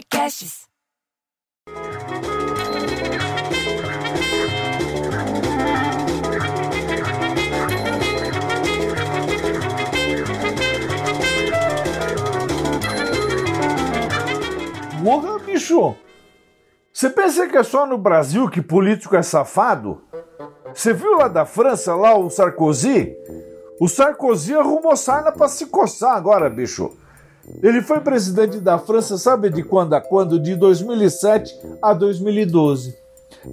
podcasts. Porra, bicho! Você pensa que é só no Brasil que político é safado? Você viu lá da França, lá o Sarkozy? O Sarkozy arrumou sarna pra se coçar agora, bicho. Ele foi presidente da França, sabe de quando a quando? De 2007 a 2012.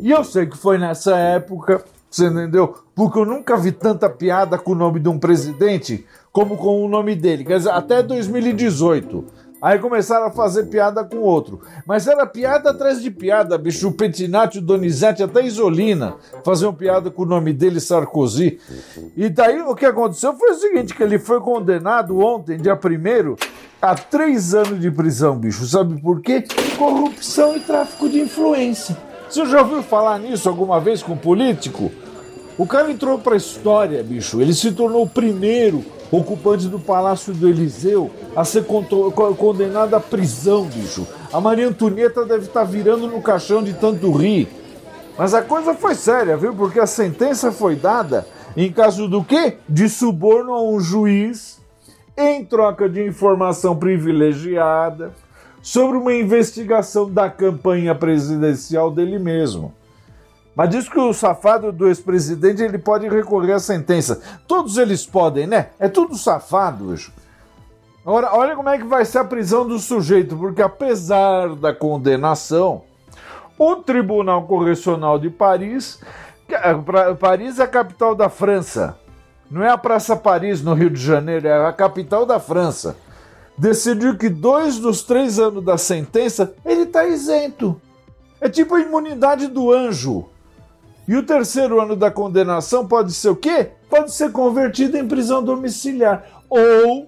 E eu sei que foi nessa época, você entendeu? Porque eu nunca vi tanta piada com o nome de um presidente como com o nome dele. Quer dizer, até 2018. Aí começaram a fazer piada com outro. Mas era piada atrás de piada, bicho. O Petinati, o Donizete, até Isolina faziam piada com o nome dele, Sarkozy. E daí o que aconteceu foi o seguinte: que ele foi condenado ontem, dia 1 a três anos de prisão, bicho. Sabe por quê? Corrupção e tráfico de influência. Você já ouviu falar nisso alguma vez com um político? O cara entrou pra história, bicho. Ele se tornou o primeiro ocupante do Palácio do Eliseu a ser condenado à prisão, bicho. A Maria Antonieta deve estar tá virando no caixão de tanto rir. Mas a coisa foi séria, viu? Porque a sentença foi dada em caso do quê? De suborno a um juiz em troca de informação privilegiada sobre uma investigação da campanha presidencial dele mesmo. Mas diz que o safado do ex-presidente ele pode recorrer à sentença. Todos eles podem, né? É tudo safado, bicho. Agora, olha como é que vai ser a prisão do sujeito, porque apesar da condenação, o Tribunal Correcional de Paris, é, Paris é a capital da França, não é a Praça Paris no Rio de Janeiro, é a capital da França, decidiu que dois dos três anos da sentença ele está isento. É tipo a imunidade do anjo. E o terceiro ano da condenação pode ser o quê? Pode ser convertido em prisão domiciliar ou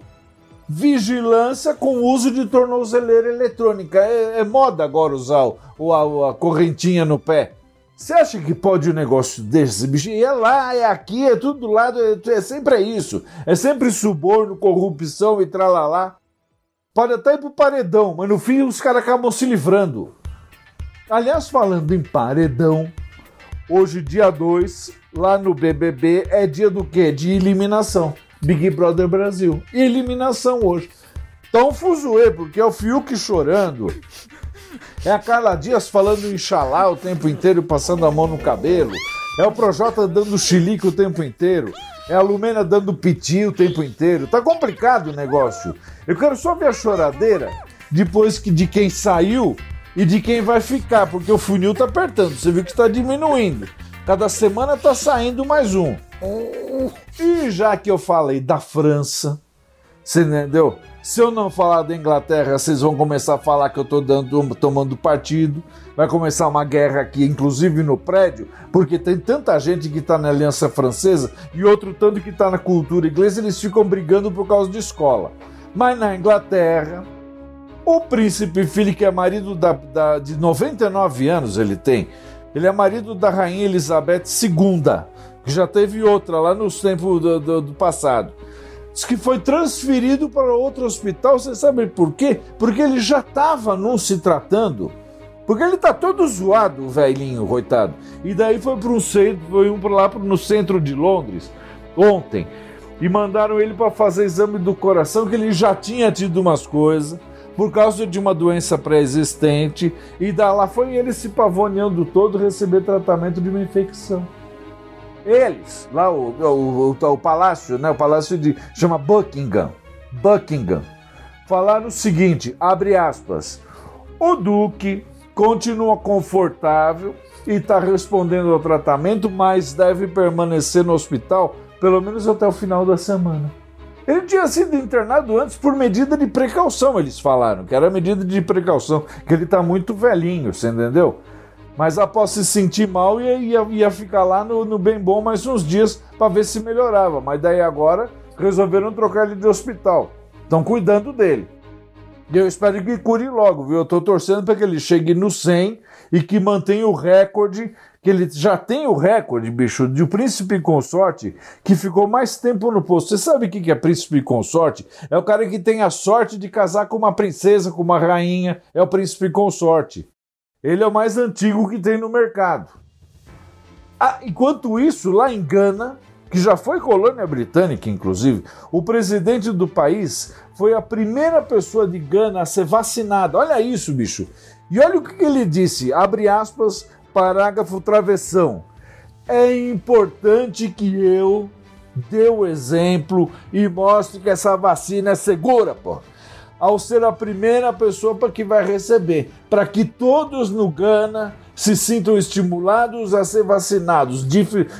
vigilância com uso de tornozeleira eletrônica. É, é moda agora usar o, a, a, correntinha no pé. Você acha que pode um negócio desse, bicho? E é lá, é aqui, é tudo do lado, é, é sempre é isso. É sempre suborno, corrupção e tralalá. Pode até ir pro paredão, mas no fim os caras acabam se livrando. Aliás, falando em paredão, Hoje, dia 2, lá no BBB, é dia do quê? De eliminação. Big Brother Brasil. Eliminação hoje. Tão fuzuê, porque é o Fiuk chorando. É a Carla Dias falando Inxalá o tempo inteiro, passando a mão no cabelo. É o Projota dando chilique o tempo inteiro. É a Lumena dando piti o tempo inteiro. Tá complicado o negócio. Eu quero só ver a choradeira depois que de quem saiu e de quem vai ficar, porque o funil tá apertando. Você viu que está diminuindo. Cada semana tá saindo mais um. E já que eu falei da França, você entendeu? Se eu não falar da Inglaterra, vocês vão começar a falar que eu tô dando, tomando partido. Vai começar uma guerra aqui, inclusive no prédio, porque tem tanta gente que está na Aliança Francesa e outro tanto que está na cultura inglesa, eles ficam brigando por causa de escola. Mas na Inglaterra, o príncipe Philip, que é marido da, da, de 99 anos, ele tem. Ele é marido da rainha Elizabeth II, que já teve outra lá nos tempos do, do, do passado. Que foi transferido para outro hospital. Você sabe por quê? Porque ele já estava não se tratando. Porque ele tá todo zoado, o velhinho, coitado. E daí foi para um centro, foi um para lá no centro de Londres ontem e mandaram ele para fazer exame do coração que ele já tinha tido umas coisas por causa de uma doença pré-existente, e da lá foi ele se pavoneando todo receber tratamento de uma infecção. Eles, lá o, o, o, o palácio, né, o palácio de chama Buckingham, Buckingham, falaram o seguinte, abre aspas, o duque continua confortável e está respondendo ao tratamento, mas deve permanecer no hospital pelo menos até o final da semana. Ele tinha sido internado antes por medida de precaução, eles falaram, que era medida de precaução, que ele está muito velhinho, você entendeu? Mas após se sentir mal, ia, ia, ia ficar lá no, no, bem bom mais uns dias para ver se melhorava. Mas daí agora resolveram trocar ele de hospital. Estão cuidando dele. E eu espero que cure logo, viu? Eu tô torcendo para que ele chegue no 100 e que mantenha o recorde, que ele já tem o recorde, bicho, de o príncipe consorte que ficou mais tempo no posto. Você sabe o que é príncipe consorte? É o cara que tem a sorte de casar com uma princesa, com uma rainha, é o príncipe consorte. Ele é o mais antigo que tem no mercado. Ah, enquanto isso, lá em Gana, que já foi colônia britânica, inclusive, o presidente do país foi a primeira pessoa de Gana a ser vacinada. Olha isso, bicho. E olha o que ele disse, abre aspas, parágrafo travessão. É importante que eu dê o exemplo e mostre que essa vacina é segura, pô. Ao ser a primeira pessoa para que vai receber, para que todos no Gana se sintam estimulados a ser vacinados.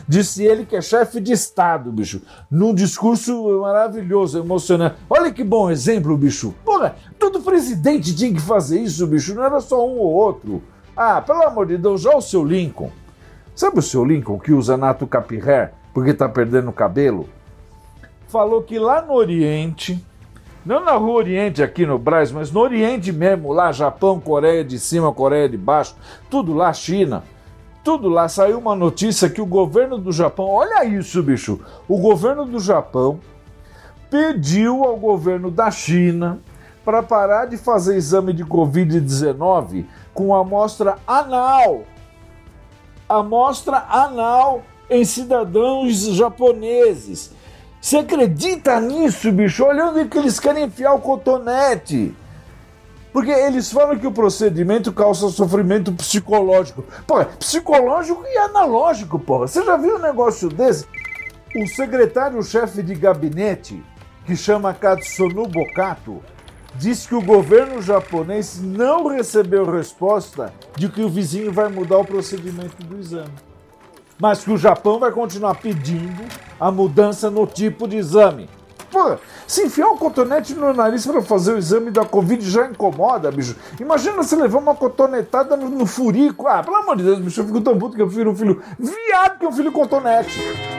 Disse ele que é chefe de Estado, bicho. Num discurso maravilhoso, emocionante. Olha que bom exemplo, bicho. Porra, todo presidente tinha que fazer isso, bicho. Não era só um ou outro. Ah, pelo amor de Deus, já o seu Lincoln. Sabe o seu Lincoln que usa Nato Capirré porque tá perdendo o cabelo? Falou que lá no Oriente não na Rua Oriente aqui no Brasil, mas no Oriente mesmo, lá Japão, Coreia de cima, Coreia de baixo, tudo lá China. Tudo lá saiu uma notícia que o governo do Japão, olha isso, bicho. O governo do Japão pediu ao governo da China para parar de fazer exame de Covid-19 com amostra anal. Amostra anal em cidadãos japoneses. Você acredita nisso, bicho? Olha onde que eles querem enfiar o cotonete. Porque eles falam que o procedimento causa sofrimento psicológico. Pô, psicológico e analógico, porra. Você já viu um negócio desse? O secretário-chefe de gabinete, que chama Katsunu Bokato, diz que o governo japonês não recebeu resposta de que o vizinho vai mudar o procedimento do exame mas que o Japão vai continuar pedindo a mudança no tipo de exame. Pô, se enfiar um cotonete no nariz para fazer o exame da Covid já incomoda, bicho. Imagina se levar uma cotonetada no, no furico. Ah, pelo amor de Deus, bicho, eu fico tão puto que eu prefiro um filho viado que um filho cotonete.